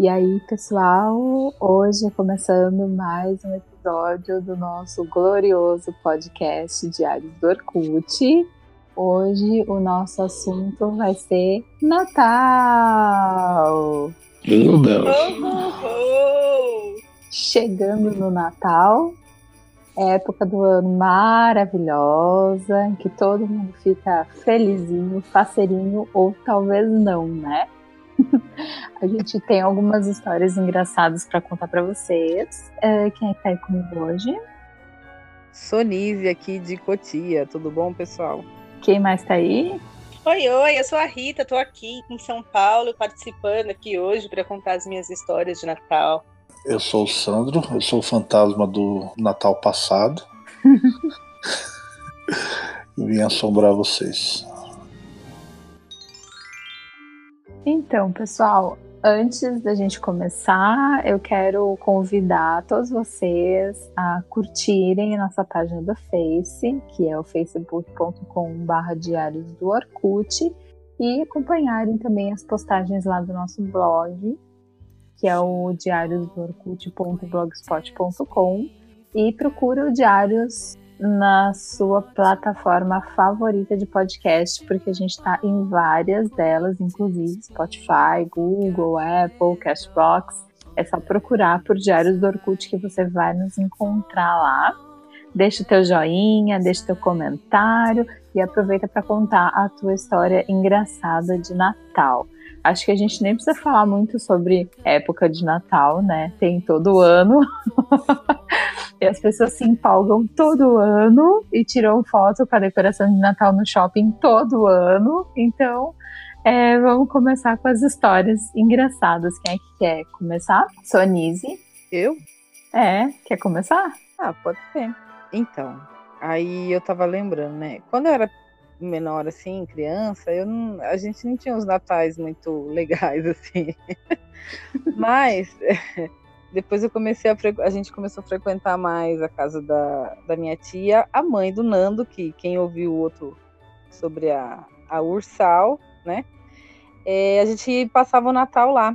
E aí, pessoal, hoje começando mais um episódio do nosso glorioso podcast Diários do Orkut. Hoje o nosso assunto vai ser Natal! Meu Deus! Chegando no Natal, época do ano maravilhosa, em que todo mundo fica felizinho, faceirinho, ou talvez não, né? a gente tem algumas histórias engraçadas para contar para vocês. Uh, quem é que tá aí comigo hoje? Sonise aqui de Cotia. Tudo bom, pessoal? Quem mais tá aí? Oi, oi, eu sou a Rita, tô aqui em São Paulo participando aqui hoje para contar as minhas histórias de Natal. Eu sou o Sandro, eu sou o fantasma do Natal passado. Vim assombrar vocês. Então, pessoal, antes da gente começar, eu quero convidar todos vocês a curtirem nossa página do Face, que é o facebook.com.br diários do Orkut, e acompanharem também as postagens lá do nosso blog, que é o diariosdoorkut.blogspot.com, e procura o Diários na sua plataforma favorita de podcast, porque a gente está em várias delas, inclusive Spotify, Google, Apple, Cashbox. É só procurar por Diários do Orkut que você vai nos encontrar lá. Deixa o teu joinha, deixa o teu comentário e aproveita para contar a tua história engraçada de Natal. Acho que a gente nem precisa falar muito sobre época de Natal, né? Tem todo ano. E as pessoas se empolgam todo ano e tiram foto com a decoração de Natal no shopping todo ano. Então, é, vamos começar com as histórias engraçadas. Quem é que quer começar? Sonise. Eu? É, quer começar? Ah, pode ser. Então, aí eu tava lembrando, né? Quando eu era menor, assim, criança, eu não, a gente não tinha uns natais muito legais, assim. Mas depois eu comecei a, a gente começou a frequentar mais a casa da, da minha tia, a mãe do Nando, que quem ouviu o outro sobre a, a Ursal, né? É, a gente passava o Natal lá,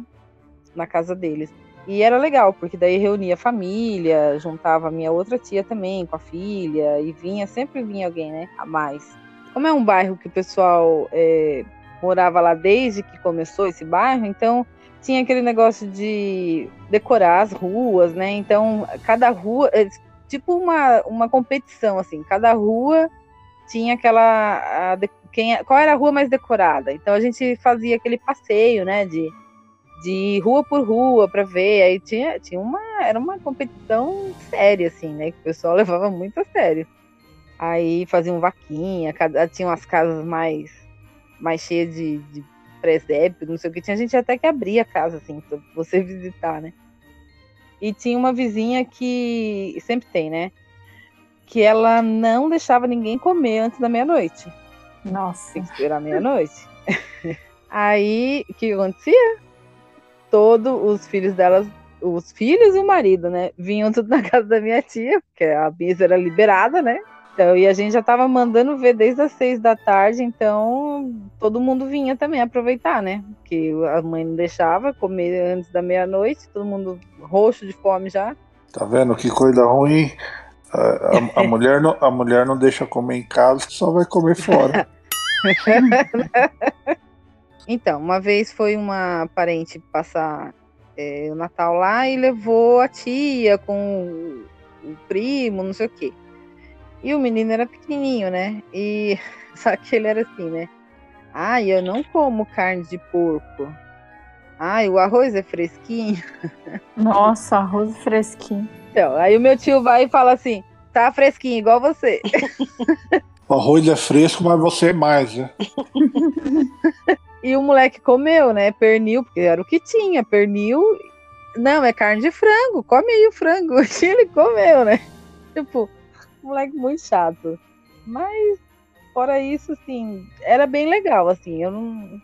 na casa deles. E era legal, porque daí reunia a família, juntava a minha outra tia também com a filha, e vinha, sempre vinha alguém, né? A mais. Como é um bairro que o pessoal é, morava lá desde que começou esse bairro, então tinha aquele negócio de decorar as ruas, né? Então, cada rua, é, tipo uma, uma competição, assim, cada rua tinha aquela. A, quem, qual era a rua mais decorada? Então a gente fazia aquele passeio, né? De, de rua por rua para ver. Aí tinha, tinha uma. Era uma competição séria, assim, né? Que o pessoal levava muito a sério. Aí faziam vaquinha, cada, tinha umas casas mais, mais cheias de, de presépio, não sei o que. Tinha gente até que abria a casa, assim, pra você visitar, né? E tinha uma vizinha que sempre tem, né? Que ela não deixava ninguém comer antes da meia-noite. Nossa. Tem que esperar meia-noite. Aí, o que acontecia? Todos os filhos delas, os filhos e o marido, né? Vinham tudo na casa da minha tia, porque a mesa era liberada, né? Então, e a gente já estava mandando ver desde as seis da tarde, então todo mundo vinha também aproveitar, né? Porque a mãe não deixava comer antes da meia-noite, todo mundo roxo de fome já. Tá vendo que coisa ruim? A, a, a mulher não, a mulher não deixa comer em casa, só vai comer fora. então, uma vez foi uma parente passar é, o Natal lá e levou a tia com o primo, não sei o quê. E o menino era pequenininho, né? E só que ele era assim, né? Ai, eu não como carne de porco. Ai, o arroz é fresquinho. Nossa, arroz fresquinho. Então, aí o meu tio vai e fala assim: tá fresquinho, igual você. O arroz é fresco, mas você é mais, né? e o moleque comeu, né? Pernil, porque era o que tinha, pernil. Não, é carne de frango, come aí o frango. E ele comeu, né? Tipo, moleque muito chato. Mas, fora isso, assim, era bem legal, assim. Eu não.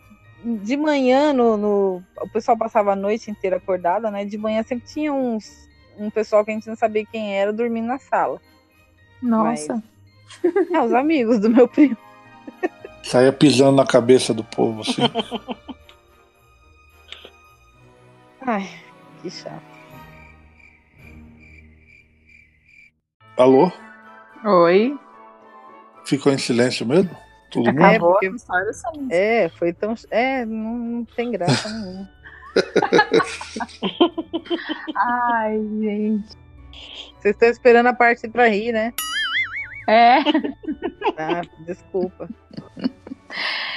De manhã, no, no, o pessoal passava a noite inteira acordada, né? De manhã sempre tinha uns, um pessoal que a gente não sabia quem era dormindo na sala. Nossa. Mas, é, os amigos do meu primo. Saia pisando na cabeça do povo, assim. Ai, que chato. Alô? Oi. Ficou em silêncio mesmo? Todo mundo? É, Acabou porque-. É, foi tão. É, não, não tem graça nenhuma. Ai, gente. Vocês estão esperando a parte pra rir, né? É. Ah, desculpa.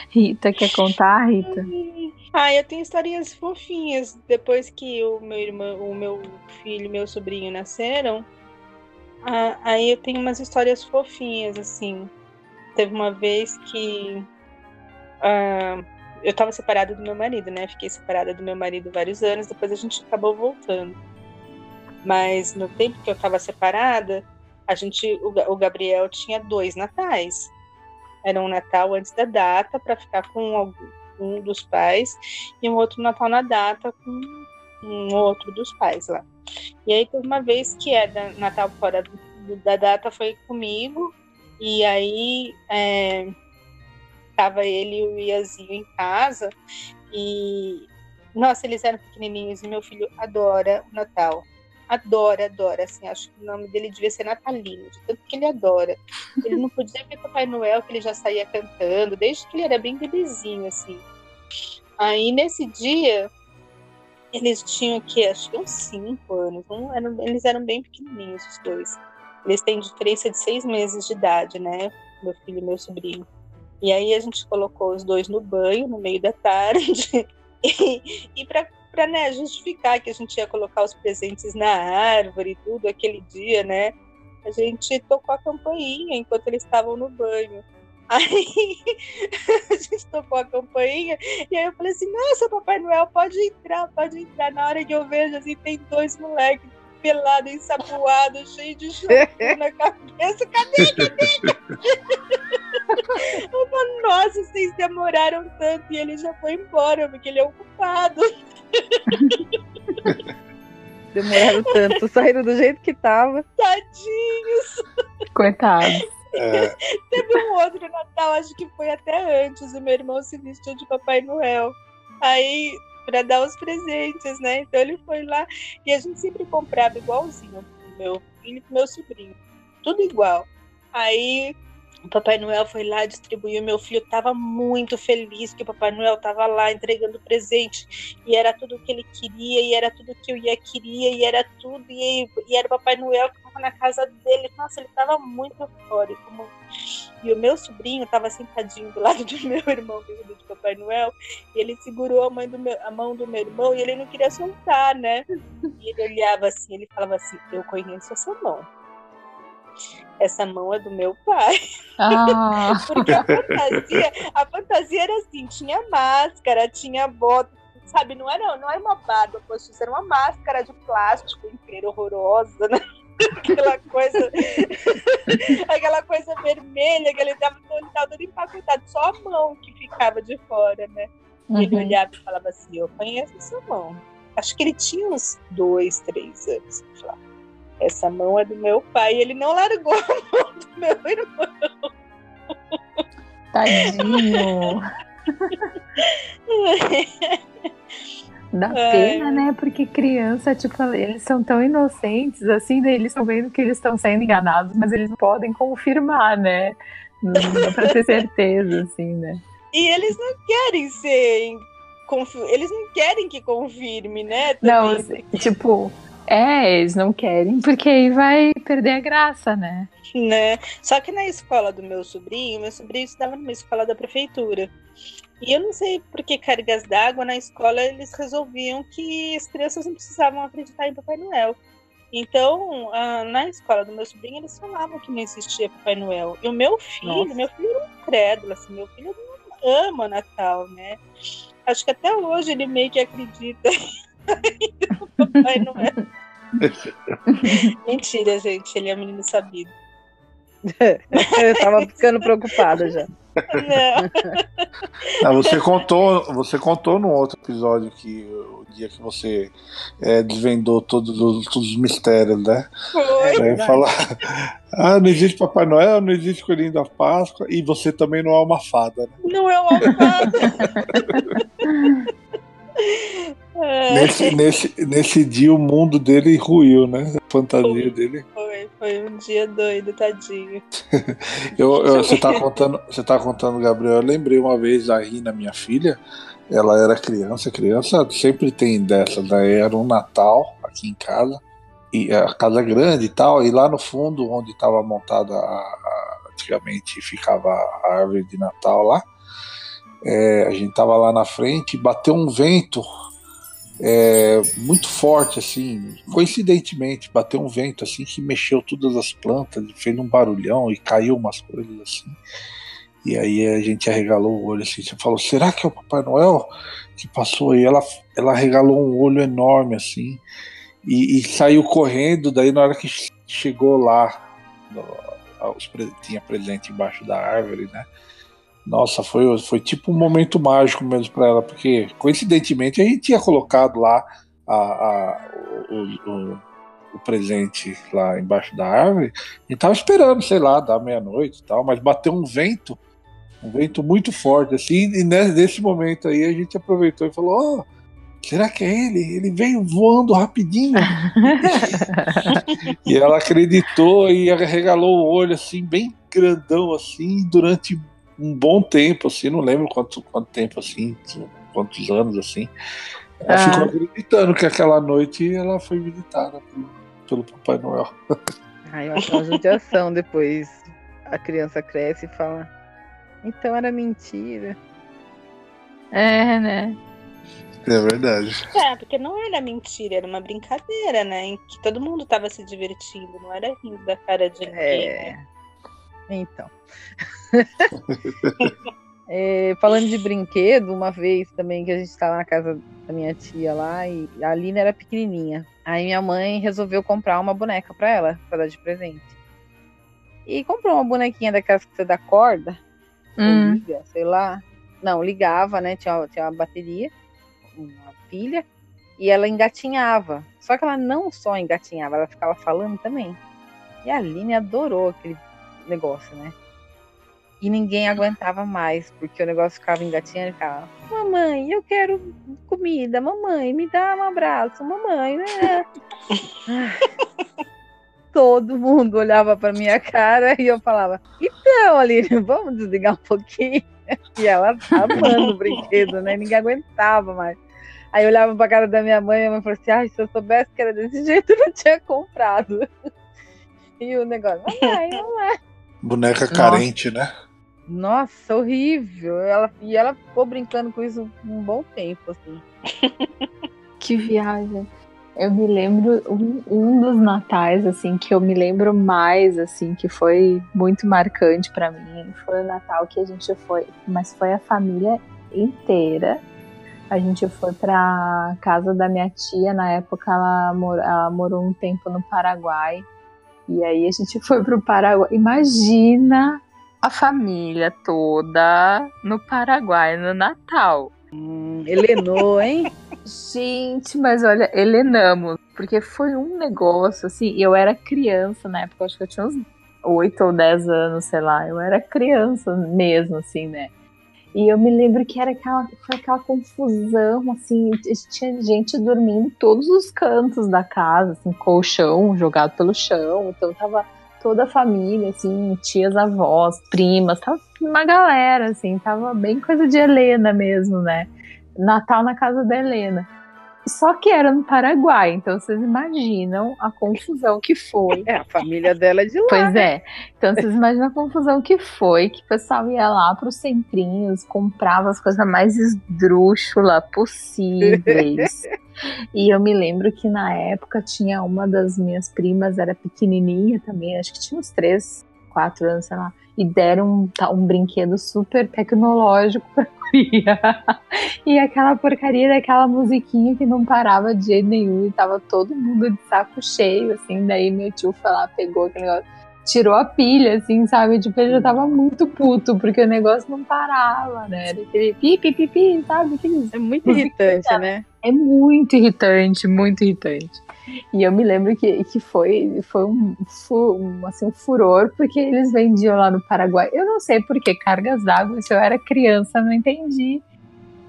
Rita, quer contar, Rita? Ah, eu tenho historinhas fofinhas. Depois que o meu irmão, o meu filho e meu sobrinho nasceram, ah, aí eu tenho umas histórias fofinhas, assim. Teve uma vez que ah, eu tava separada do meu marido, né? Fiquei separada do meu marido vários anos, depois a gente acabou voltando. Mas no tempo que eu tava separada, a gente, o, o Gabriel tinha dois natais. Era um Natal antes da data para ficar com um dos pais e um outro Natal na data com um outro dos pais lá. E aí teve uma vez que é da Natal fora do- da data foi comigo e aí é, tava ele e o Iazinho em casa e nossa eles eram pequenininhos e meu filho adora o Natal. Adora adora assim acho que o nome dele devia ser Natalino de tanto que ele adora. Ele não podia ver Papai Noel que ele já saía cantando desde que ele era bem bebezinho assim. Aí nesse dia, eles tinham que, acho que uns 5 anos, um, eram, eles eram bem pequenininhos os dois. Eles têm diferença de seis meses de idade, né? Meu filho e meu sobrinho. E aí a gente colocou os dois no banho no meio da tarde. E, e para né, justificar que a gente ia colocar os presentes na árvore e tudo aquele dia, né? A gente tocou a campainha enquanto eles estavam no banho. Aí a gente tocou a campainha e aí eu falei assim, nossa, Papai Noel, pode entrar, pode entrar. Na hora que eu vejo, assim, tem dois moleques pelados, ensaboados, cheios de shampoo na cabeça. Cadê, cadê? Eu falo, nossa, vocês demoraram tanto e ele já foi embora, porque ele é ocupado. Demoraram tanto, saíram do jeito que tava. Tadinhos. Coitado. É, Teve um outro Natal, acho que foi até antes, o meu irmão se vestiu de Papai Noel. Aí, pra dar os presentes, né? Então ele foi lá e a gente sempre comprava igualzinho pro meu filho e pro meu sobrinho. Tudo igual. Aí o Papai Noel foi lá distribuir. Meu filho estava muito feliz que o Papai Noel estava lá entregando presente. E era tudo que ele queria, e era tudo que eu ia queria, e era tudo. E, e era o Papai Noel que estava na casa dele. Nossa, ele estava muito eufórico. E o meu sobrinho estava sentadinho do lado do meu irmão, vestido de Papai Noel. E ele segurou a, mãe do meu, a mão do meu irmão e ele não queria soltar, né? E ele olhava assim, ele falava assim: Eu conheço essa mão. Essa mão é do meu pai. Ah, Porque a fantasia, a fantasia era assim, tinha máscara, tinha bota, sabe? Não era, não era uma barba postiça, era uma máscara de plástico inteira horrorosa, né? Aquela coisa, aquela coisa vermelha que ele tava todo, tava todo empacotado, só a mão que ficava de fora, né? E Ele uhum. olhava e falava assim, eu conheço essa mão. Acho que ele tinha uns dois, três anos. Ele falava, essa mão é do meu pai. E ele não largou a mão do meu irmão. Tadinho. Dá Ai. pena, né? Porque criança, tipo, eles são tão inocentes, assim, daí eles estão vendo que eles estão sendo enganados, mas eles não podem confirmar, né? Não dá pra ter certeza, assim, né? E eles não querem ser. confi- Eles não querem que confirme, né? Não, também, tipo, é, eles não querem, porque aí vai perder a graça, né? né? Só que na escola do meu sobrinho, meu sobrinho estudava numa escola da prefeitura. E eu não sei por que cargas d'água na escola eles resolviam que as crianças não precisavam acreditar em Papai Noel. Então, ah, na escola do meu sobrinho, eles falavam que não existia Papai Noel. E o meu filho, Nossa. meu filho era um crédulo, assim, meu filho ama Natal, né? Acho que até hoje ele meio que acredita Papai Noel. Mentira, gente, ele é um menino sabido. Eu tava ficando preocupada já. Não. Ah, você contou, você contou no outro episódio que o dia que você é, desvendou todos os, todos os mistérios, né? Foi. Verdade. falar, ah, não existe Papai Noel, não existe Coelhinho da Páscoa e você também não é uma fada, né? Não é uma fada. É, nesse, nesse, nesse dia o mundo dele ruiu, né? A fantasia Foi. dele. Foi, foi um dia doido, tadinho. Eu, eu- você tá contando, você tá contando, Gabriel. Eu lembrei uma vez a Rina, minha filha. Ela era criança, criança sempre tem dessas. Né? Era um Natal aqui em casa e a casa grande e tal. E lá no fundo, onde estava montada a, a- antigamente ficava a árvore de Natal lá. É, a gente tava lá na frente, e bateu um vento é, muito forte, assim, coincidentemente, bateu um vento assim que mexeu todas as plantas, fez um barulhão e caiu umas coisas assim. E aí a gente arregalou o olho assim, você falou, será que é o Papai Noel que passou aí? Ela, ela arregalou um olho enorme assim e, e saiu correndo. Daí na hora que chegou lá, os tinha presente embaixo da árvore, né? Nossa, foi, foi tipo um momento mágico mesmo para ela, porque coincidentemente a gente tinha colocado lá a, a- o, o- o presente lá embaixo da árvore e tava esperando, sei lá, da meia-noite e tal, mas bateu um vento, um vento muito forte, assim, e ne- nesse momento aí a gente aproveitou e falou: Ó, será que é ele? Ele veio voando rapidinho. e ela acreditou e regalou o olho, assim, bem grandão, assim, durante um bom tempo, assim, não lembro quanto, quanto tempo, assim, quantos anos, assim. Ela Ah. ficou acreditando que aquela noite ela foi visitada pelo, pelo Papai Noel. Ai, eu acho uma judiação depois. A criança cresce e fala. Então era mentira. É, né? É verdade. É, porque não era mentira, era uma brincadeira, né? Em que todo mundo tava se divertindo, não era rindo da cara de ninguém. É. né? Então. É, falando de brinquedo, uma vez também que a gente estava na casa da minha tia lá e a Alina era pequenininha. Aí minha mãe resolveu comprar uma boneca para ela, para dar de presente. E comprou uma bonequinha daquelas que você dá corda, Hum. liga, sei lá. Não, ligava, né? Tinha, tinha uma bateria, uma pilha, e ela engatinhava. Só que ela não só engatinhava, ela ficava falando também. E a Aline adorou aquele negócio, né? E ninguém aguentava mais, porque o negócio ficava engatinhando e ficava: Mamãe, eu quero comida, mamãe, me dá um abraço, mamãe. né?" Todo mundo olhava para minha cara e eu falava: Então, Aline, vamos desligar um pouquinho. E ela amando o brinquedo, né? Ninguém aguentava mais. Aí eu olhava pra cara da minha mãe e minha mãe falou assim: Ai, se eu soubesse que era desse jeito, eu não tinha comprado. E o negócio, mamãe, mamãe. Boneca carente, né? Nossa, horrível. Ela, e ela ficou brincando com isso um bom tempo, assim. Que viagem. Eu me lembro um, um dos natais assim que eu me lembro mais assim que foi muito marcante pra mim foi o Natal que a gente foi, mas foi a família inteira. A gente foi pra casa da minha tia na época ela, mor ela morou um tempo no Paraguai e aí a gente foi pro Paraguai. Imagina a família toda no Paraguai no Natal. Hum, Helenou, hein? Gente, mas olha, helenamos, porque foi um negócio assim, e eu era criança na época, acho que eu tinha uns 8 ou 10 anos, sei lá, eu era criança mesmo, assim, né? E eu me lembro que era aquela, foi aquela confusão, assim, tinha gente dormindo em todos os cantos da casa, assim, colchão jogado pelo chão, então tava toda a família, assim, tias, avós, primas, tava uma galera, assim, tava bem coisa de Helena mesmo, né? Natal na casa da Helena. Só que era no Paraguai, então vocês imaginam a confusão que foi. É, a família dela é de lá. Pois é. Então vocês imaginam a confusão que foi, que o pessoal ia lá para os centrinhos, comprava as coisas mais esdrúxulas possíveis. e eu me lembro que na época tinha uma das minhas primas, era pequenininha também, acho que tinha uns 3, 4 anos, sei lá. E deram um, um brinquedo super tecnológico pra guria. E aquela porcaria daquela musiquinha que não parava de jeito nenhum e tava todo mundo de saco cheio, assim. Daí meu tio foi lá, pegou aquele negócio, tirou a pilha, assim, sabe? Tipo, ele já tava muito puto, porque o negócio não parava, né? Era aquele pi, pi, pi, pi, sabe? Aqueles É muito irritante, né? é muito irritante, muito irritante. E eu me lembro que, que foi, foi um, um, assim, um furor, porque eles vendiam lá no Paraguai. Eu não sei por que cargas d'água, se eu era criança, não entendi.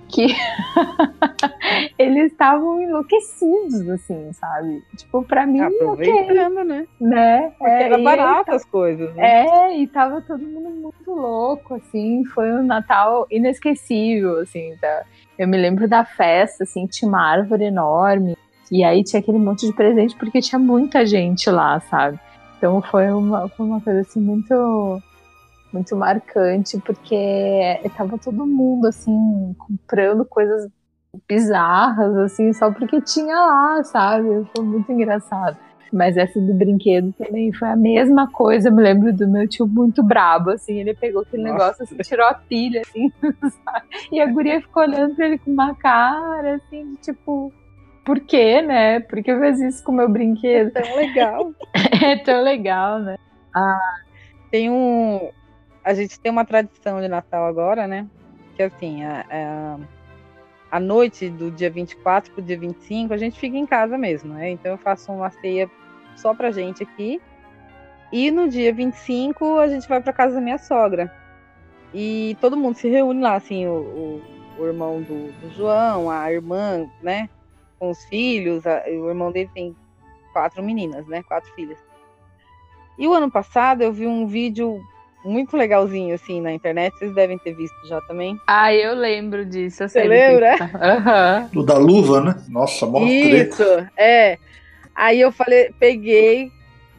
Que eles estavam enlouquecidos, assim, sabe? Tipo, pra mim, Aproveitando, ok, né? né? Porque É, era barato aí as coisas, né? É, e tava todo mundo muito louco, assim, foi um Natal inesquecível, assim, tá? Eu me lembro da festa, assim, tinha uma árvore enorme, e aí tinha aquele monte de presente, porque tinha muita gente lá, sabe? Então foi uma, foi uma coisa, assim, muito, muito marcante, porque tava todo mundo, assim, comprando coisas bizarras, assim, só porque tinha lá, sabe? Foi muito engraçado. Mas essa do brinquedo também foi a mesma coisa. Eu me lembro do meu tio muito brabo, assim. Ele pegou aquele Nossa. negócio, assim, tirou a pilha, assim, sabe? E a guria ficou olhando pra ele com uma cara, assim, de tipo, por quê, né? Por que fez isso com o meu brinquedo? Tão legal. É tão legal, né? Tem um. A gente tem uma tradição de Natal agora, né? Que assim, a, a, a noite do dia 24 pro dia 25, a gente fica em casa mesmo, né? Então eu faço uma ceia só pra gente aqui. E no dia 25 a gente vai pra casa da minha sogra. E todo mundo se reúne lá, assim, o, o, o irmão do, do João, a irmã, né? Com os filhos, a- o irmão dele tem quatro meninas, né? Quatro filhas. E o ano passado eu vi um vídeo muito legalzinho, assim, na internet. Vocês devem ter visto já também. Ah, eu lembro disso. eu Você lembra? que tá. O da luva, né? Nossa, mó treta. Isso, é. Aí eu falei, peguei,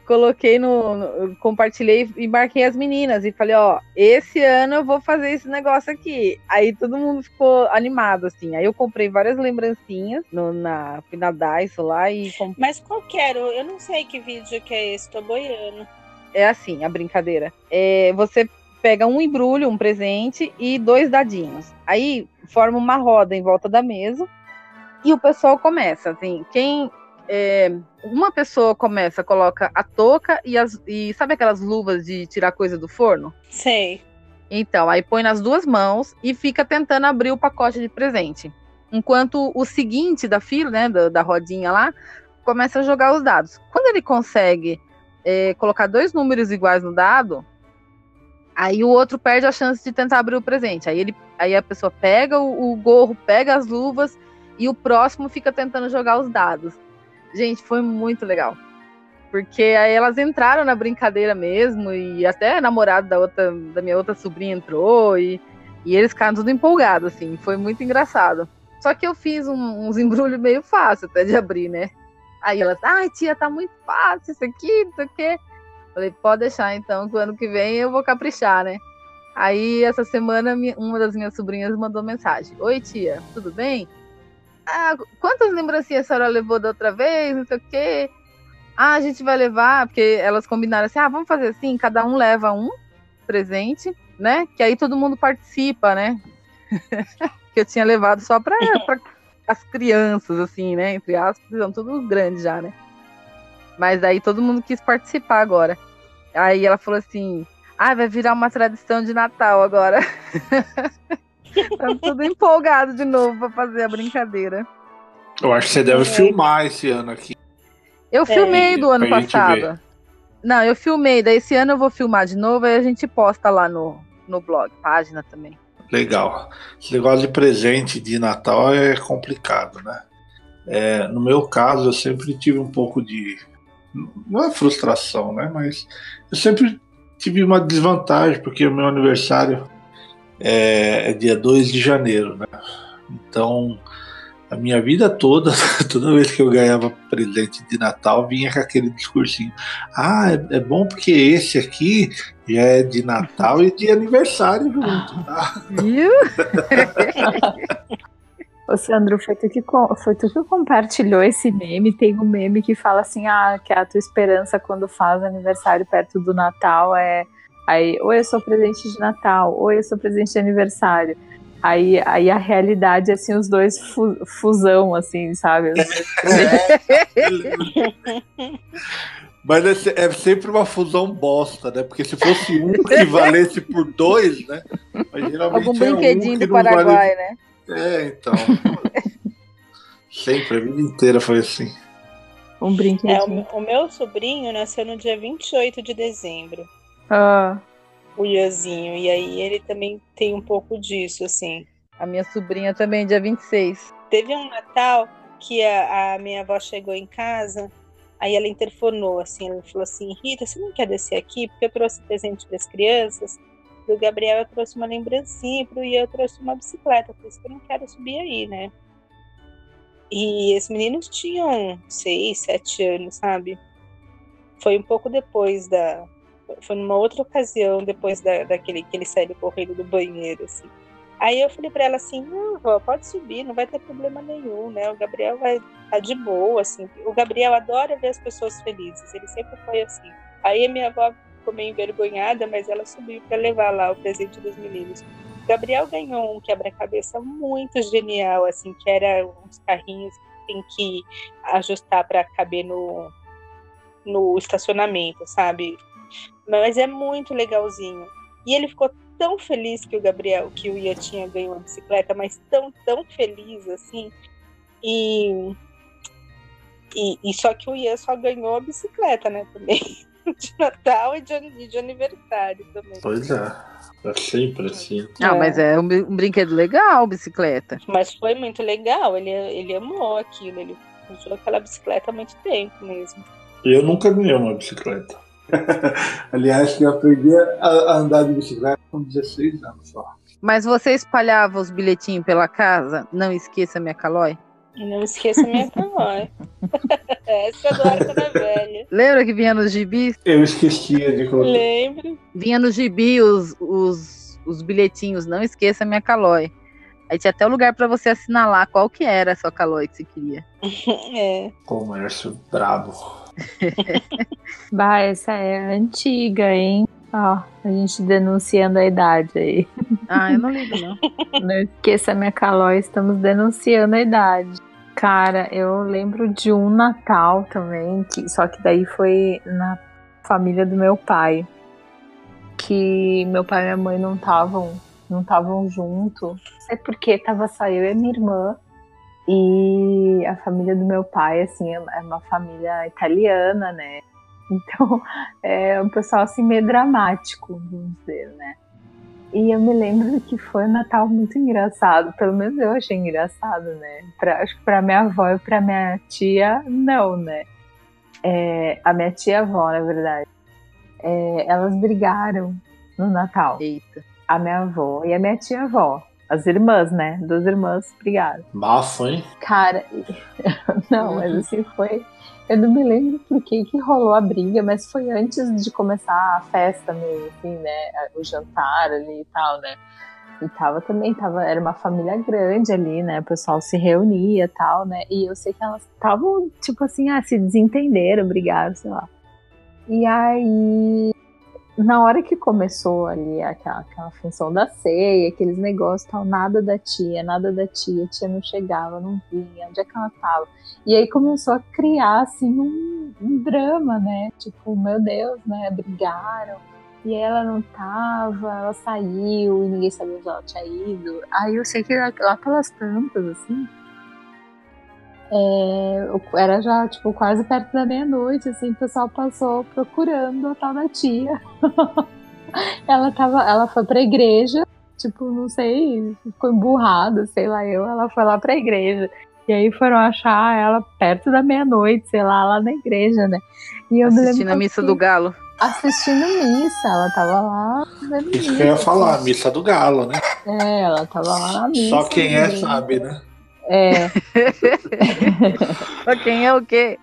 coloquei no, no- compartilhei e marquei as meninas e falei, ó, esse ano eu vou fazer esse negócio aqui. Aí todo mundo ficou animado assim. Aí eu comprei várias lembrancinhas no, na na Daiso lá e Mas qual que era? Eu não sei que vídeo que é esse, tô boiando. é assim, a brincadeira. É, você pega um embrulho, um presente e dois dadinhos. Aí forma uma roda em volta da mesa e o pessoal começa, assim, quem é, uma pessoa começa, coloca a touca e, as, e sabe aquelas luvas de tirar coisa do forno? Sei. Então, aí põe nas duas mãos e fica tentando abrir o pacote de presente. Enquanto o seguinte da fila, né, da, da rodinha lá, começa a jogar os dados. Quando ele consegue é, colocar dois números iguais no dado, aí o outro perde a chance de tentar abrir o presente. Aí, ele, aí a pessoa pega o, o gorro, pega as luvas e o próximo fica tentando jogar os dados. Gente, foi muito legal. Porque aí elas entraram na brincadeira mesmo, e até namorado da, outra, da minha outra sobrinha entrou, e, e eles ficaram tudo empolgados, assim, foi muito engraçado. Só que eu fiz um- uns embrulhos meio fácil até de abrir, né? Aí elas, ai tia, tá muito fácil isso aqui, não sei o quê. Falei, pode deixar então, que o ano que vem eu vou caprichar, né? Aí essa semana uma das minhas sobrinhas mandou mensagem: Oi tia, tudo bem? Ah, quantas lembrancinhas a senhora levou da outra vez? Não sei o quê. Ah, a gente vai levar, porque elas combinaram assim: ah, vamos fazer assim, cada um leva um presente, né? Que aí todo mundo participa, né? que eu tinha levado só para as crianças, assim, né? Entre aspas, são todos grandes já, né? Mas aí todo mundo quis participar agora. Aí ela falou assim: ah, vai virar uma tradição de Natal agora. tá tudo empolgado de novo para fazer a brincadeira. Eu acho que você deve É. filmar esse ano aqui. Eu filmei do ano pra passado. Não, eu filmei. Daí esse ano eu vou filmar de novo e a gente posta lá no, no blog, página também. Legal. Esse negócio de presente de Natal é complicado, né? É, no meu caso, eu sempre tive um pouco de. Não é frustração, né? Mas eu sempre tive uma desvantagem, porque o meu aniversário é, é dia 2 de janeiro, né? Então, a minha vida toda, toda vez que eu ganhava presente de Natal, vinha com aquele discursinho. Ah, é, é bom porque esse aqui já é de Natal e de aniversário junto, tá? Viu? Ô, Sandro, foi tu, que, foi tu que compartilhou esse meme. Tem um meme que fala assim: ah, que a tua esperança quando faz aniversário perto do Natal é. Aí, ou eu sou presente de Natal, ou eu sou presente de aniversário. Aí, aí a realidade é assim, os dois fu- fusão, assim, sabe? Os dois- Mas é, é sempre uma fusão bosta, né? Porque se fosse um que valesse por dois, né? Mas geralmente Algum é um brinquedinho que do não vale- Paraguai, né? É, então. sempre, a vida inteira foi assim. um É, o, brinquedinho. meu- o meu sobrinho nasceu no dia 28 de dezembro, Ah, o Ianzinho, e aí ele também tem um pouco disso, assim. A minha sobrinha também, dia 26. Teve um Natal que a, a, minha avó chegou em casa, aí ela interfonou, assim, ela falou assim, Rita, você não quer descer aqui? Porque eu trouxe presente para as crianças, do Gabriel eu trouxe uma lembrancinha, pro Ian eu trouxe uma bicicleta, por isso que eu não quero subir aí, né? E esses meninos tinham seis, sete anos, sabe? Foi um pouco depois da. Foi numa outra ocasião, depois da, daquele que ele saiu correndo do banheiro, assim. Aí eu falei para ela assim, não, vó, pode subir, não vai ter problema nenhum, né? O Gabriel vai tá de boa, assim. O Gabriel adora ver as pessoas felizes, ele sempre foi assim. Aí a minha avó ficou meio envergonhada, mas ela subiu para levar lá o presente dos meninos. O Gabriel ganhou um quebra-cabeça muito genial, assim, que era uns carrinhos que tem que ajustar para caber no, no estacionamento, sabe? Mas é muito legalzinho. E ele ficou tão feliz que o Gabriel, que o Ian tinha ganho uma bicicleta, mas tão, tão feliz assim. E, e, e só que o Ian só ganhou a bicicleta, né, também. De Natal e de, e de aniversário também. Pois é. É sempre assim. Ah, é. mas é um, um, brinquedo legal, bicicleta. Mas foi muito legal. Ele, ele amou aquilo. Ele usou aquela bicicleta há muito tempo mesmo. Eu nunca ganhei uma bicicleta. Aliás, eu aprendi a andar de bicicleta com 16 anos só. Mas você espalhava os bilhetinhos pela casa? Não esqueça minha calói? Não esqueça minha calói. Essa é do Arca da Velha. Lembra que vinha nos gibis? Eu esquecia de colocar. Lembro. Vinha no gibi os, os, os bilhetinhos, não esqueça minha calói. Aí tinha até o lugar para você assinalar qual que era a sua calói que você queria. É. Comércio brabo. bah, essa é antiga, hein? Ó, a gente denunciando a idade aí. Ah, eu não ligo, não. Não esqueça minha calói, estamos denunciando a idade. Cara, eu lembro de um Natal também, que, só que daí foi na família do meu pai. Que meu pai e minha mãe não estavam não estavam junto. Não sei porque tava só eu e minha irmã. E a família do meu pai, assim, é, é uma família italiana, né? Então, é um pessoal assim meio dramático, vamos dizer, né? E eu me lembro que foi um Natal muito engraçado, pelo menos eu achei engraçado, né? Pra, acho que pra minha avó e pra minha tia, não, né? É, a minha tia-avó, na verdade. É, elas brigaram no Natal. Eita. A minha avó e a minha tia-avó. As irmãs, né? Duas irmãs brigaram. Bafo, hein? Cara, não, mas assim foi. Eu não me lembro por que, que rolou a briga, mas foi antes de começar a festa mesmo, assim, né? O jantar ali e tal, né? E tava também, tava, era uma família grande ali, né? O pessoal se reunia e tal, né? E eu sei que elas estavam, tipo assim, ah, se desentenderam, brigaram, sei lá. E aí na hora que começou ali aquela, aquela função da ceia, aqueles negócios tal, nada da tia, nada da tia, a tia não chegava, não vinha, onde é que ela tava? E aí começou a criar, assim, um, um drama, né? Tipo, meu Deus, né? Brigaram, e ela não tava, ela saiu e ninguém sabia onde ela tinha ido. Aí eu sei que lá pelas tantas, assim, é, era já, tipo, quase perto da meia-noite, assim, o pessoal passou procurando a tal da tia. ela tava, ela foi pra igreja, tipo, não sei, ficou emburrada, sei lá eu, ela foi lá pra igreja. E aí foram achar ela perto da meia-noite, sei lá, lá na igreja, né? E eu Assistindo a missa do galo. Assistindo missa, ela tava lá. Isso que eu ia falar, a missa do galo, né? É, ela tava lá na missa. Só quem é sabe, né? É. só quem é o quê?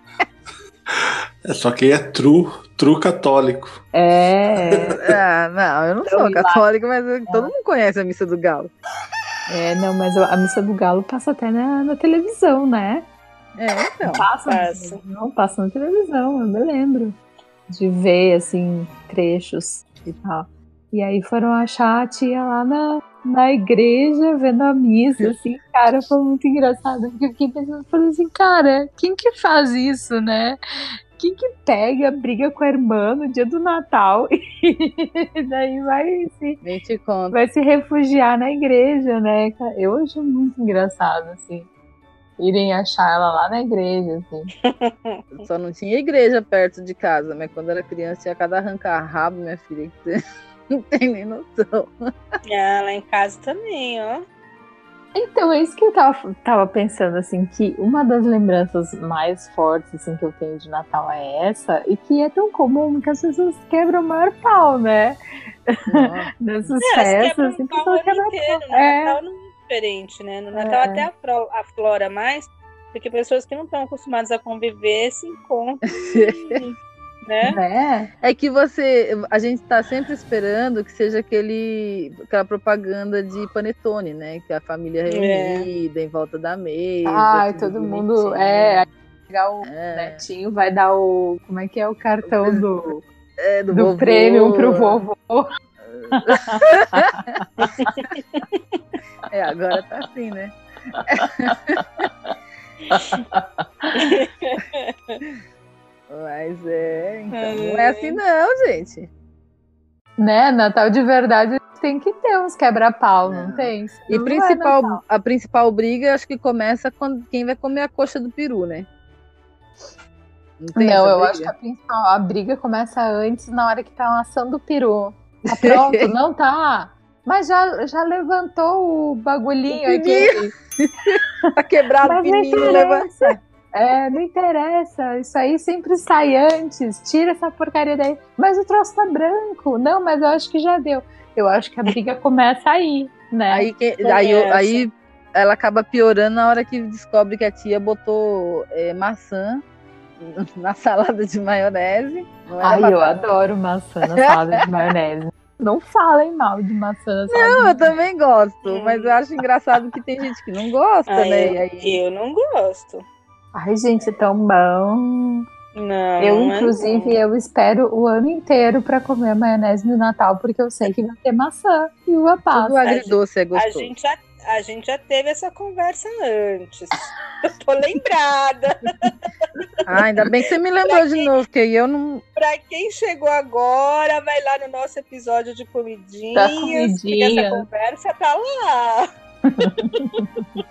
É só quem é true, true católico. É. ah, não, eu não sou católico, mas é. todo mundo conhece a missa do galo. É, não, mas a missa do galo passa até na, na televisão, né? É, então. Passa, passa. Não, passa na televisão, eu me lembro de ver, assim, trechos e tal. E aí foram achar a tia lá na, na igreja, vendo a missa, assim, cara, foi muito engraçado. Porque eu fiquei pensando, falei assim, cara, quem que faz isso, né? Quem que pega, briga com a irmã no dia do Natal e daí vai se, vai se refugiar na igreja, né? Eu acho muito engraçado, assim irem achar ela lá na igreja, assim. Só não tinha igreja perto de casa, mas quando era criança ia cada arrancar rabo, minha filha. Não tem nem noção. Ah, lá em casa também, ó. Então, é isso que eu tava, tava pensando, assim, que uma das lembranças mais fortes, assim, que eu tenho de Natal é essa, e que é tão comum que as pessoas quebram o maior pau, né? Nessas É, festas, quebram assim, o inteiro. pau. No É, Natal não é diferente, né? No Natal É. até aflora mais, porque pessoas que não estão acostumadas a conviver se encontram, né? né? É que você. A gente tá sempre esperando que seja aquele, aquela propaganda de panetone, né? Que a família reunida em volta da mesa. Ai, todo mundo. bonitinho. É, aí pegar o É, netinho, vai dar o. Como é que é o cartão do, é, do, do vovô. prêmio pro vovô? É, agora tá assim, né? Mas é, então, não é assim não, gente. Né? Natal de verdade tem que ter uns quebra-pau, não, Não. tem? E Não é principal, a principal briga, acho que começa quando quem vai comer a coxa do peru, né? Não, Não, eu acho que a, principal, a briga começa antes, na hora que tá assando o peru. Tá pronto? não tá. Mas já, já levantou o bagulhinho O aqui. tá quebrado o pininho, leva. É, não interessa. Isso aí sempre sai antes. Tira essa porcaria daí. Mas o troço tá branco. Não, mas eu acho que já deu. Eu acho que a briga começa aí, né? Aí, que- aí, aí ela acaba piorando na hora que descobre que a tia botou é, maçã na salada de maionese. Ai, eu adoro maçã na salada de maionese. Não falem mal de maçã na salada Não, de eu também gosto, mas eu acho engraçado que tem gente que não gosta, Ah, né? eu, E aí, eu não gosto. Ai, gente, é tão bom. Não, eu, é inclusive, não. eu espero o ano inteiro pra comer a maionese no Natal, porque eu sei que vai ter maçã e uva tudo passa. agridoce é A gostoso. gente, já, a gente já teve essa conversa antes. Eu tô lembrada. Ah, ainda bem que você me lembrou de novo, porque eu não. Pra quem chegou agora, vai lá no nosso episódio de comidinhas. Da que comidinha. essa conversa tá lá.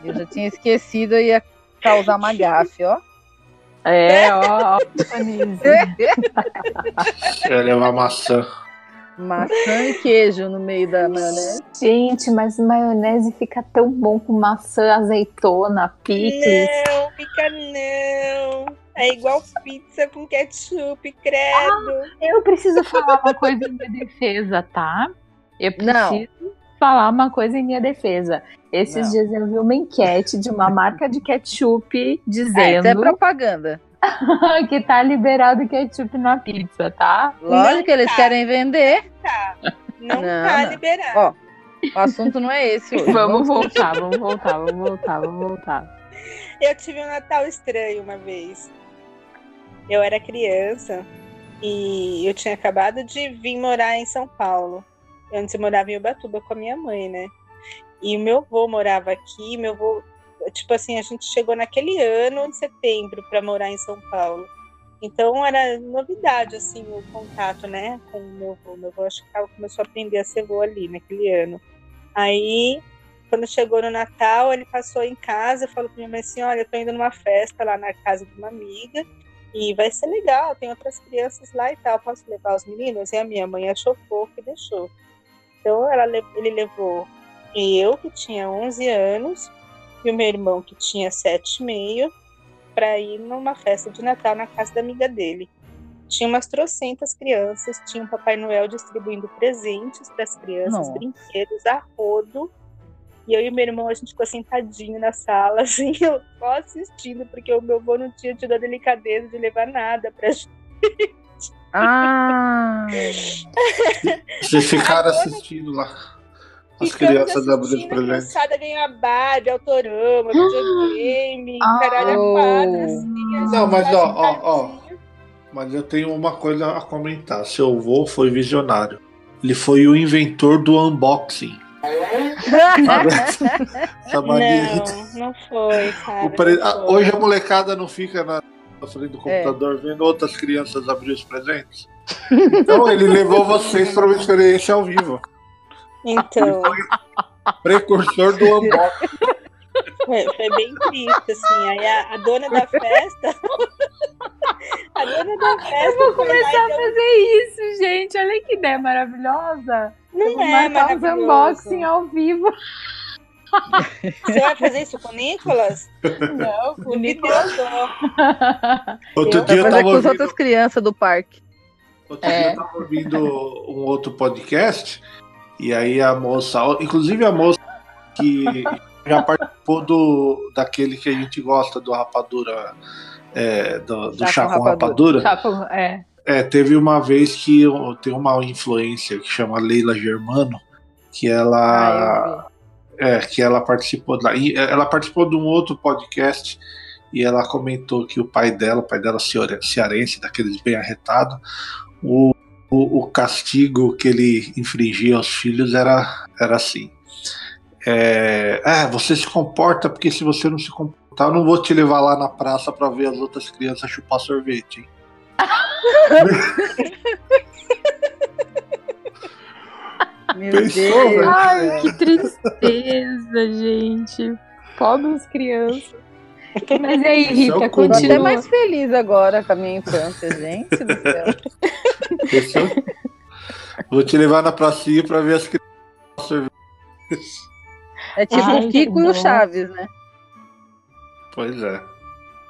Eu já tinha esquecido e ia causar uma gafe, ó. É, ó, ó, Denise. Eu ia levar maçã. Maçã e queijo no meio da maionese. Gente, mas maionese fica tão bom com maçã, azeitona, picles. Não, fica não. É igual pizza com ketchup, credo. Eu preciso falar uma coisa em minha defesa, tá? Eu Não. Falar uma coisa em minha defesa. Esses Não. dias eu vi uma enquete de uma marca de ketchup É, isso dizendo é propaganda. que tá liberado ketchup na pizza, tá? Lógico que eles tá. querem vender. Tá. Não, Não, tá não. liberado. Ó, O assunto não é esse hoje. Vamos voltar, vamos voltar, vamos voltar, vamos voltar. Eu tive um Natal estranho uma vez. Eu era criança e eu tinha acabado de vir morar em São Paulo. Antes eu morava em Ubatuba com a minha mãe, né? E o meu avô morava aqui, meu avô, tipo assim, a gente chegou naquele ano de setembro para morar em São Paulo. Então era novidade assim o contato, né, com o meu avô. Meu avô acho que começou a aprender a ser avô ali naquele ano. Aí quando chegou no Natal, ele passou em casa falou pra minha mãe assim: Olha, eu tô indo numa festa lá na casa de uma amiga e vai ser legal, tem outras crianças lá e tal. Posso levar os meninos? E a minha mãe achou fofo e deixou. Então ela, le- ele levou eu, que tinha 11 anos, e o meu irmão, que tinha 7,5, para ir numa festa de Natal na casa da amiga dele. Tinha umas trocentas crianças, tinha um Papai Noel distribuindo presentes para as crianças, Nossa. brinquedos a rodo. E eu e meu irmão, a gente ficou sentadinho na sala, assim, eu só assistindo, porque o meu avô não tinha tido a delicadeza de levar nada pra gente. Ah, Vocês ficaram Agora- assistindo lá. As crianças abrindo os assistindo a ganhar Barbie, Autorama, videogame, Ah, caralho, oh. a quadra, assim. Não, mas ó, ó, ó. Mas eu tenho uma coisa a comentar. Seu avô foi visionário. Ele foi o inventor do unboxing. Não, não foi, cara. pre- não foi. Hoje a molecada não fica na na frente do É. computador vendo outras crianças abrir os presentes. Então ele levou vocês para uma experiência ao vivo. Então, Precursor do unboxing. foi, foi bem triste, assim. Aí a, a dona da festa. a dona da festa. Eu vou começar a deu- fazer isso, gente. Olha que ideia maravilhosa. Eu Não vou é marcar maravilhoso. unboxing ao vivo. Você vai fazer isso com o Nicolas? Não, O Nicolas. Outro Eu- dia eu Vai fazer tava com as ouvindo, outras crianças do parque. outro É. dia eu tava ouvindo um outro podcast, e aí a moça, inclusive a moça que já participou do, daquele que a gente gosta, do Rapadura, é, do, do Chá com com rapadura. Chapo, é. É, teve uma vez que tem uma influencer que chama Leila Germano, que ela. Ah, É, que ela participou lá. É, ela participou de um outro podcast e ela comentou que o pai dela, o pai dela ceare- cearense, daqueles bem arretado, o, o, o castigo que ele infligia aos filhos era, era assim. É, "Ah, você se comporta, porque se você não se comportar, eu não vou te levar lá na praça para ver as outras crianças chupar sorvete. Hein? Meu Pensou, Deus. velho? Ai, que tristeza, gente. Pobres crianças. Mas e aí, é Rita, continua. até mais feliz agora com a minha infância, gente do céu. É Vou te levar na pracinha para ver as crianças. É tipo Ai, o Kiko e o. Chaves, né? Pois é.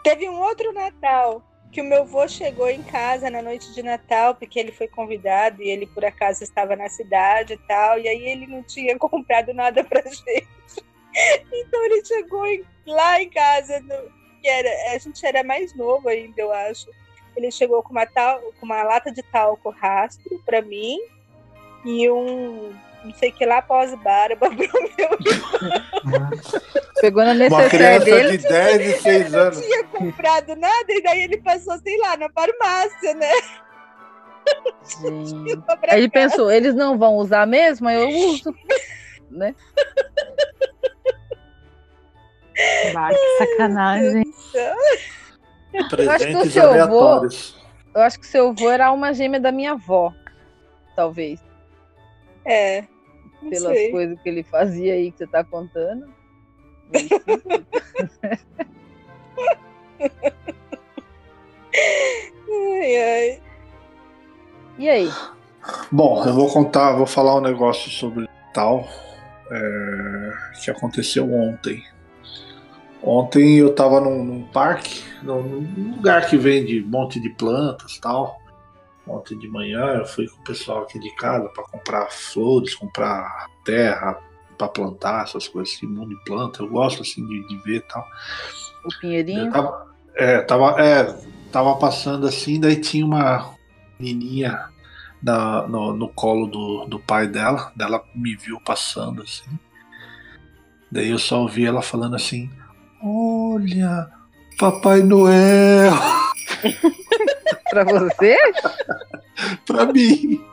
Teve um outro Natal que o meu avô chegou em casa na noite de Natal, porque ele foi convidado e ele por acaso estava na cidade e tal, e aí ele não tinha comprado nada pra gente. Então ele chegou em- lá em casa, no- que era, a gente era mais novo ainda, eu acho. Ele chegou com uma, tal, com uma lata de talco rastro pra mim e um não sei que lá pós-barba pro meu Pegou na Uma necessaire criança dele. de 10 e 6 anos. tinha comprado nada, e daí ele passou, sei lá, na farmácia, né? Aí ele casa. pensou, eles não vão usar mesmo, aí eu uso. Né? Bah, que sacanagem. acho que o seu avô-. Eu acho que seu avô era uma gêmea da minha avó, talvez. É. Não Pelas sei. coisas que ele fazia aí que você tá contando. Ai, ai. E aí? Bom, eu vou contar, vou falar um negócio sobre tal é, que aconteceu ontem. Ontem eu tava num, num parque, num, num lugar que vende um monte de plantas tal. Ontem de manhã eu fui com o pessoal aqui de casa para comprar flores, comprar terra para plantar, essas coisas assim, mundo de planta. Eu gosto assim de, de ver tal. O Pinheirinho? Eu tava, é, tava, é, tava passando assim, daí tinha uma menininha na- no, no colo do, do pai dela, daí ela me viu passando assim. Daí eu só ouvi ela falando assim: Olha, Papai Noel Pra você? pra mim.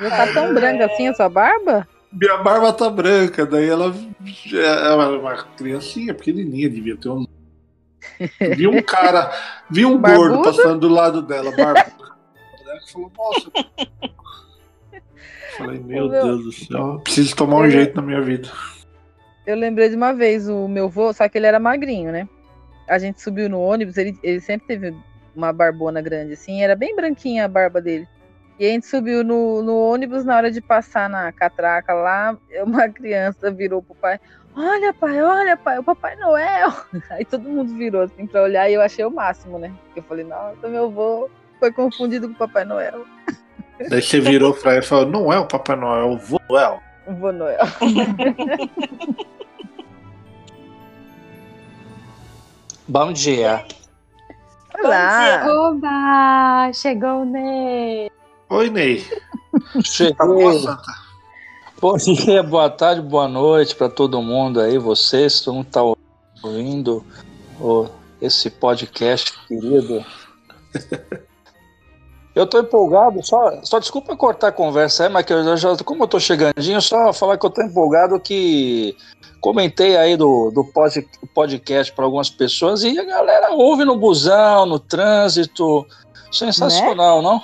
Já tá tão branca assim a sua barba? Minha barba tá branca. Daí ela ela era uma criancinha pequenininha, devia ter uns. Vi um cara, vi um gordo Barbudo? passando do lado dela, barbudo. Ela falou, nossa. Falei, meu meu. Deus do céu, preciso tomar um jeito na minha vida. Eu lembrei de uma vez, o meu vô, só que ele era magrinho, né? A gente subiu no ônibus, ele, ele sempre teve uma barbona grande, assim, era bem branquinha a barba dele. E a gente subiu no, no ônibus, na hora de passar na catraca lá, uma criança virou pro pai, olha pai, olha pai, o Papai Noel. Aí todo mundo virou assim pra olhar e eu achei o máximo, né? Eu falei, nossa, meu vô foi confundido com o Papai Noel. Daí você virou pra ele e falou, não é o Papai Noel, é o vô Noel. O vô Noel. Bom dia. Olá! Oba! Chegou o Ney! Oi, Ney. Tá Cheguei. boa, Santa? Bom dia, boa tarde, boa noite para todo mundo aí, vocês, todo mundo tá ouvindo o- esse podcast querido. Eu tô empolgado, só, só desculpa cortar a conversa aí, mas que eu já, como eu tô chegandinho, só falar que eu tô empolgado que comentei aí do, do pod- podcast para algumas pessoas e a galera ouve no busão, no trânsito. Sensacional, não?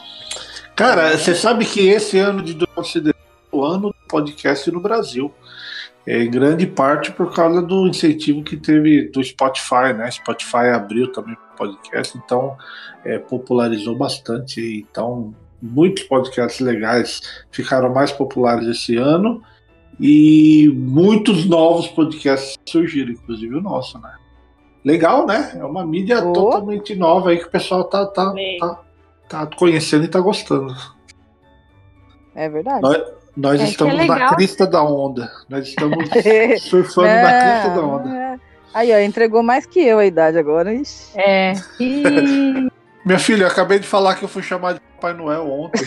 Cara, você sabe que esse ano de 2019 é o ano do podcast no Brasil. É, em grande parte por causa do incentivo que teve do Spotify, né? Spotify abriu também o podcast, então é, popularizou bastante. Então, muitos podcasts legais ficaram mais populares esse ano E muitos novos podcasts surgiram, inclusive o nosso, né? Legal, né? É uma mídia Oh. totalmente nova aí que o pessoal tá, tá, tá, tá conhecendo e tá gostando. É verdade. Nós, nós É estamos é legal. na crista da onda. Nós estamos surfando na crista da onda. Não, Aí, ó, entregou mais que eu a idade agora. Ixi. É. E Minha filha, eu acabei de falar que eu fui chamado de Papai Noel ontem.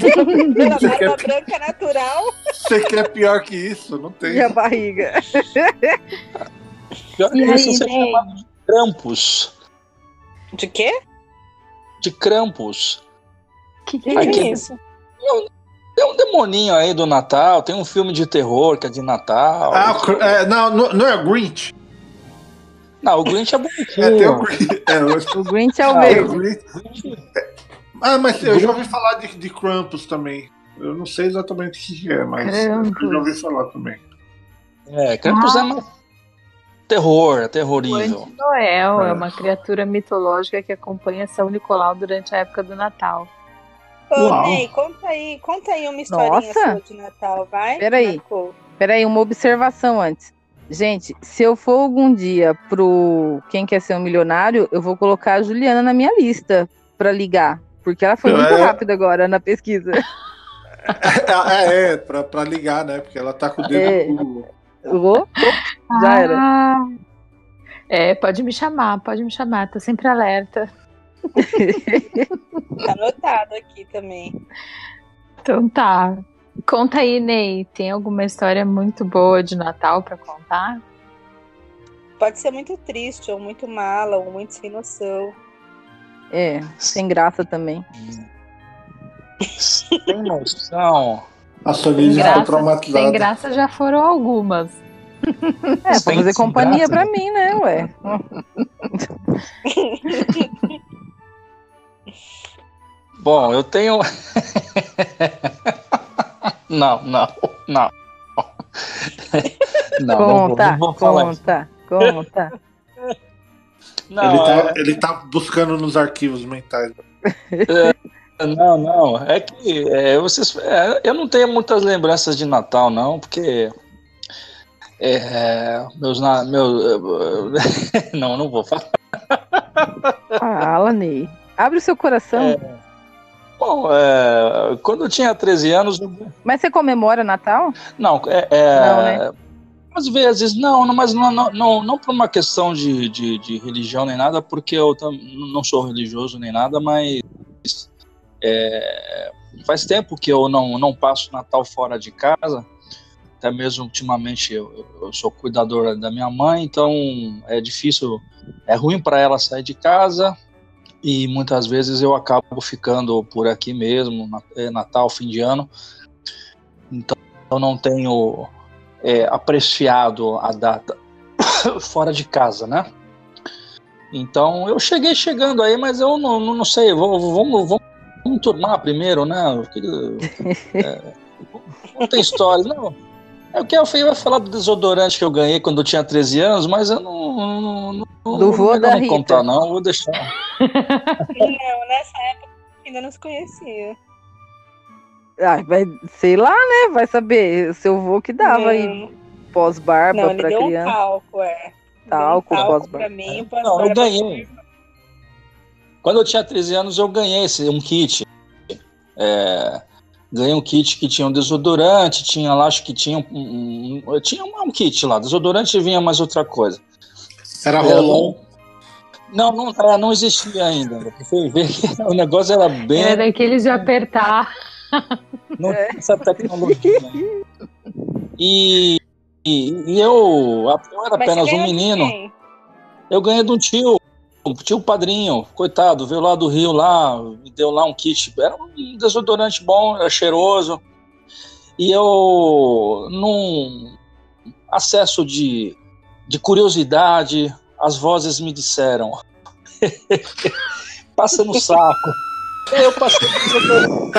Pela Você quer, barba branca natural. você quer pior que isso? Não tem. E a barriga. Pior que E isso, aí, você Ney? chama de Krampus. De quê? De Krampus. que que Que é isso? isso? Tem um demoninho aí do Natal, tem um filme de terror que é de Natal. Ah, o é, não, não, é o Grinch. Não, o Grinch é É, bonitinho. tem o Grinch. É, eu- O Grinch é o Ah, é o verde. Grinch. Ah, mas eu já ouvi falar de, de Krampus também. Eu não sei exatamente o que é, mas eu Krampus. já ouvi falar também. É, Krampus é mais terror, é O terrorível. Anti-Noel é É. uma criatura mitológica que acompanha São Nicolau durante a época do Natal. Ô, Uau. Ney, conta aí, conta aí uma historinha Nossa. sua de Natal, vai? Peraí. Marcou. Peraí, uma observação antes. Gente, se eu for algum dia pro Quem Quer Ser um Milionário, eu vou colocar a Juliana na minha lista pra ligar. Porque ela foi muito É. rápida agora na pesquisa. É, é, pra, pra ligar, né? Porque ela tá com o dedo É. no- Já era. Ah, É, pode me chamar, pode me chamar, tô sempre alerta. Tá anotado aqui também. Então tá. Conta aí, Ney, tem alguma história muito boa de Natal pra contar? Pode ser muito triste, ou muito mala, ou muito sem noção. É, sem graça também. Tem noção. A Sem Sonia já graça, traumatizada. sem graça já foram algumas. É, pra Sem- fazer sem companhia graça, pra mim, né, ué? Bom, eu tenho. não, não, não. Não, não vou, Conta, não vou falar isso. conta, conta. Não, ele, tá, é- ele tá buscando nos arquivos mentais. Não, não. É que é, vocês, é, eu não tenho muitas lembranças de Natal, não, porque é, meus, na- meu, não, não vou falar. Fala, Ney. Abre o seu coração. Bom, é, quando eu tinha 13 anos, Mas você comemora Natal? não, é, é, Não, né? às vezes não, mas não, não, não, não por uma questão de, de, de religião nem nada, porque eu não sou religioso nem nada, mas é, faz tempo que eu não, não passo Natal fora de casa. Até mesmo ultimamente eu, eu- sou cuidadora da minha mãe, então é difícil, é ruim para ela sair de casa e muitas vezes eu acabo ficando por aqui mesmo, é, Natal, fim de ano. Então eu não tenho é, apreciado a data fora de casa, né? Então eu cheguei chegando aí, mas eu não, não, não sei, vamos, vamos, vamos, turmar primeiro, né? É, não tem histórias, não. É o que eu ia falar do desodorante que eu ganhei quando eu tinha 13 anos, mas eu não. não, não Do não, da não Rita. contar, não, vou deixar. Não, nessa época ainda não se conhecia. Ah, vai, sei lá, né? Vai saber. Seu vô que dava aí pós-barba pra deu um criança. talco, é. Deu Talco, um talco pós-barba. pra mim, Não, eu ganhei. Quando eu tinha 13 anos, eu ganhei esse, um kit. É, ganhei um kit que tinha um desodorante, tinha lá, acho que tinha um, um- um- tinha um, um kit lá, desodorante vinha mais outra coisa. Era É, rolon. Não, não, é, não existia ainda. Ver que o negócio era bem. Era daqueles de apertar. Não tinha essa tecnologia. ainda. E, e, e eu, eu era Mas você apenas um menino. quem? Eu ganhei de um tio, um tio padrinho, coitado, veio lá do Rio lá, me deu lá um kit. Era um desodorante bom, era cheiroso. E eu, num acesso de, de curiosidade, as vozes me disseram: passa no saco. Eu passei no desodorante.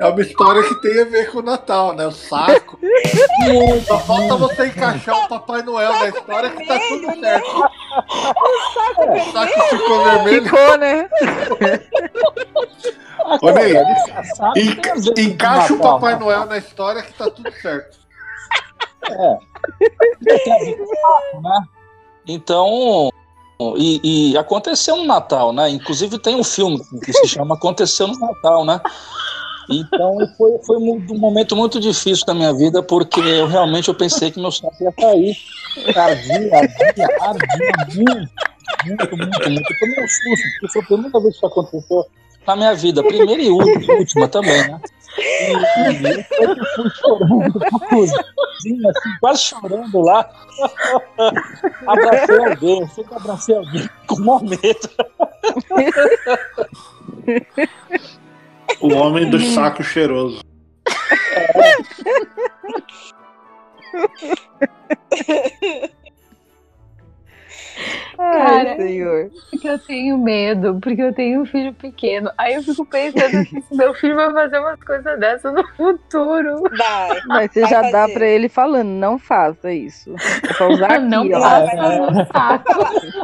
É uma história que tem a ver com o Natal, né? O saco. Só falta você encaixar o Papai Noel na história que tá tudo vermelho, né? certo. O saco ficou vermelho. Ficou, né? Ô, Ney, enca encaixa o Papai Noel na história que tá tudo certo. É. Então, e, e, aconteceu no Natal, né? Inclusive tem um filme que se chama Aconteceu no Natal, né? Então foi, foi um momento muito difícil da minha vida, porque eu realmente eu pensei que meu saco ia cair. Ardia, ardia, ardia muito, muito, muito. Eu tomei um susto, porque foi a primeira vez que isso aconteceu na minha vida, primeira e última também, né? E, e eu fui chorando, assim, quase chorando lá. abracei alguém, sei que abracei alguém com maior medo. O homem do saco cheiroso. É. Cara, Ai, senhor. Porque eu tenho medo, porque eu tenho um filho pequeno. Aí eu fico pensando assim, se meu filho vai fazer umas coisas dessas no futuro. Vai. Mas você vai já fazer. dá pra ele falando, não faça isso. É pra usar aqui, não ó. Faça no saco.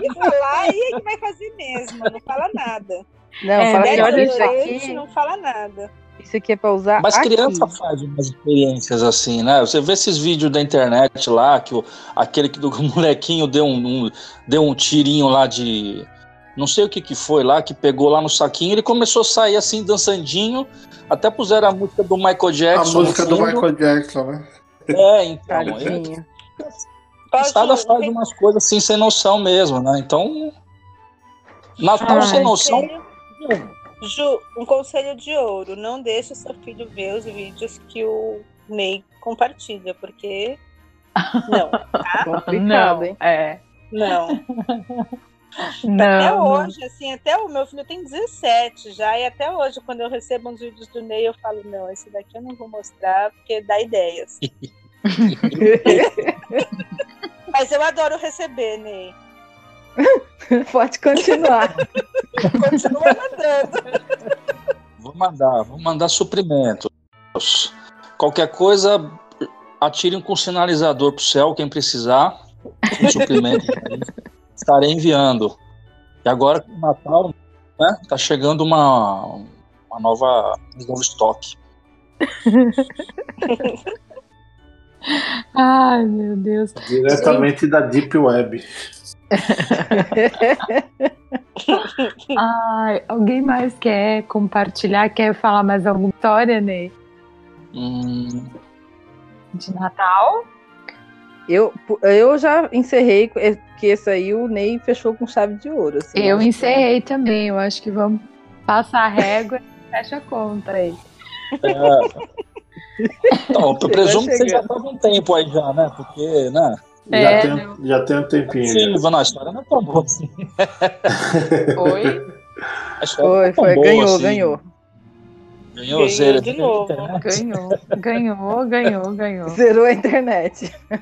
E falar, e ele vai fazer mesmo, não fala nada. Não, é, fala que olha isso aqui. Não fala nada. Isso aqui é pra usar. Mas aqui. criança faz umas experiências assim, né? Você vê esses vídeos da internet lá, que o, aquele que do molequinho deu um, um, deu um tirinho lá de. Não sei o que, que foi lá, que pegou lá no saquinho, ele começou a sair assim, dançandinho. Até puseram a música do Michael Jackson. A música do Michael Jackson, né? É, então. A Cada faz umas coisas assim sem noção mesmo, né? Então. Natal sem noção. Ju, um conselho de ouro: não deixe seu filho ver os vídeos que o Ney compartilha, porque. Não. Tá? Complicado, hein? É. Não. Não, até hoje, assim, até o meu filho tem 17 já, e até hoje, quando eu recebo uns vídeos do Ney, eu falo, não, esse daqui eu não vou mostrar, porque dá ideias. Mas eu adoro receber, Ney. Pode continuar. Continua mandando. Vou mandar, vou mandar suprimentos. Qualquer coisa, atirem com sinalizador pro céu, quem precisar. Um suprimento. estarei enviando. E agora com o Natal, né? Tá chegando uma, uma nova, um novo estoque. Ai, meu Deus. Diretamente da Deep Web. Ai, alguém mais quer compartilhar? Quer falar mais alguma história, Ney? Hum. De Natal? Eu, eu já encerrei, que esse aí o Ney fechou com chave de ouro. Assim, eu encerrei também, eu acho que vamos passar a régua e fecha a conta aí. É. Então, eu presumo que você já estava um tempo aí já, né? Porque, né? É, já, tem, já tem um tempinho. Sim, a história não é tão boa assim. Foi? Foi, foi, ganhou, assim. ganhou. Ganhou, ganhou zero de novo. Ganhou, ganhou, ganhou, ganhou. Zerou a internet.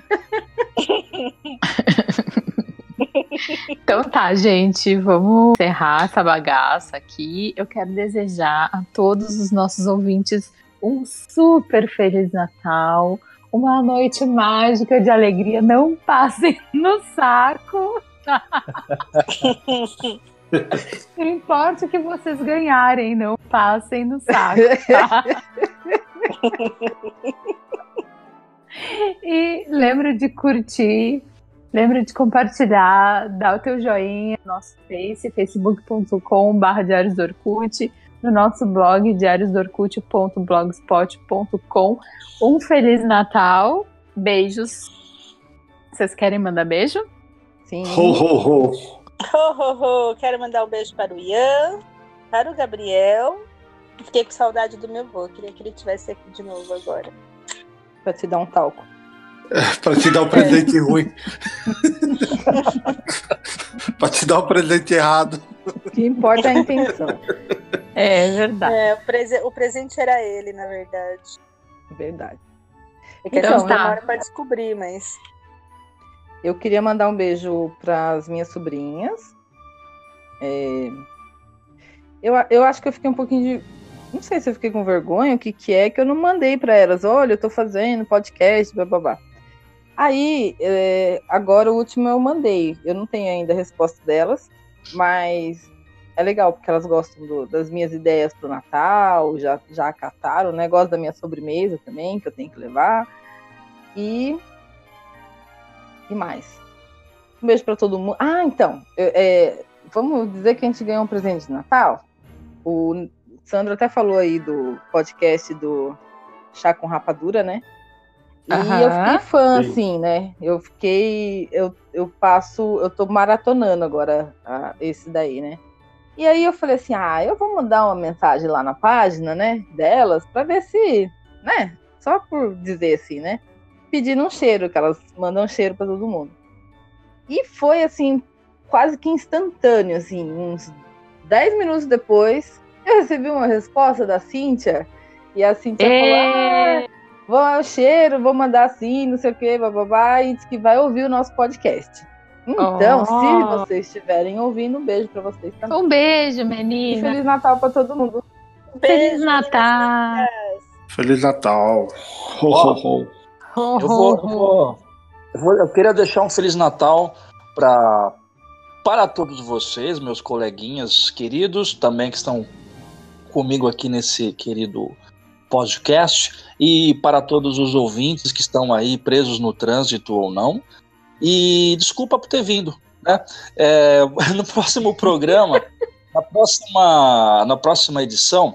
então tá, gente, vamos encerrar essa bagaça aqui. Eu quero desejar a todos os nossos ouvintes um super feliz Natal uma noite mágica de alegria. Não passem no saco. Não importa o que vocês ganharem, não passem no saco, tá? e lembra de curtir, lembra de compartilhar, dar o teu joinha no nosso face, facebook.com.br no nosso blog diariosdorkut.blogspot.com. Um feliz Natal, beijos. Vocês querem mandar beijo? Sim. Ho, ho, ho. Ho, ho, ho. Quero mandar um beijo para o Ian, para o Gabriel. Fiquei com saudade do meu avô. Queria que ele estivesse aqui de novo agora. Para te dar um talco. É, para te dar um presente ruim. para te dar um presente errado. O que importa é a intenção. É, é verdade. É, o, prese o, presente era ele, na verdade. Verdade. É que então, a gente tá. demora para descobrir, mas. Eu queria mandar um beijo para as minhas sobrinhas. É... Eu, eu acho que eu fiquei um pouquinho de. Não sei se eu fiquei com vergonha, o que, que é, que eu não mandei para elas. Olha, eu tô fazendo podcast, blá. Aí, é... agora o último eu mandei. Eu não tenho ainda a resposta delas, mas é legal, porque elas gostam do, das minhas ideias pro Natal, já, já acataram, né? Gosto da minha sobremesa também, que eu tenho que levar. E. E mais? Um beijo para todo mundo. Ah, então, é, vamos dizer que a gente ganhou um presente de Natal? O Sandro até falou aí do podcast do Chá com Rapadura, né? E eu fiquei fã, Sim. assim, né? Eu fiquei. Eu, eu passo. Eu tô maratonando agora a, esse daí, né? E aí eu falei assim: ah, eu vou mandar uma mensagem lá na página, né? Delas, pra ver se. né? Só por dizer assim, né? Pedindo um cheiro, que elas mandam um cheiro para todo mundo. E foi assim, quase que instantâneo, assim, uns 10 minutos depois, eu recebi uma resposta da Cíntia. E a Cíntia é... falou: ah, vou cheiro, vou mandar assim, não sei o que, bababá, e disse que vai ouvir o nosso podcast. Então, oh. se vocês estiverem ouvindo, um beijo para vocês também. Um beijo, menina. E Feliz Natal para todo mundo. Beijo, Feliz Natal. Feliz Natal. Ho, ho, ho. Eu, vou, eu, vou, eu, vou, eu queria deixar um Feliz Natal para para todos vocês, meus coleguinhas queridos, também que estão comigo aqui nesse querido podcast e para todos os ouvintes que estão aí presos no trânsito ou não. E desculpa por ter vindo. Né? É, no próximo programa, na, próxima, na próxima edição,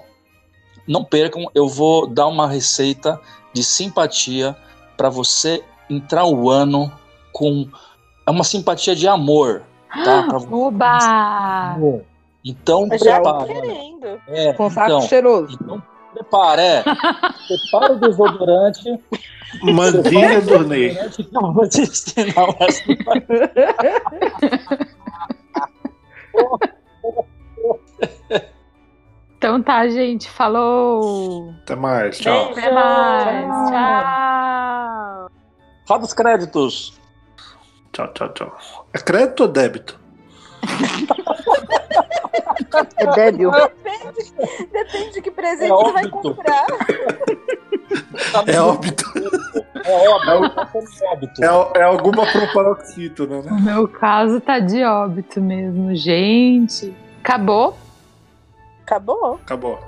não percam, eu vou dar uma receita de simpatia para você entrar o ano com é uma simpatia de amor, tá? Pra Oba! Então, já prepara. querendo. É, com saco então, cheiroso. Então, prepara, é. prepara o desodorante. Mandinha do Ney. Não, vou te ensinar Então tá, gente. Falou. Até mais. Tchau. Até mais. Tchau. Roda os créditos. Tchau, tchau, tchau. É crédito ou débito? É débil. Depende, depende de que presente é você vai comprar. É óbito. É óbito. É, é alguma proparoxítona, né? No meu caso tá de óbito mesmo, gente. Acabou? Acabou. Acabou.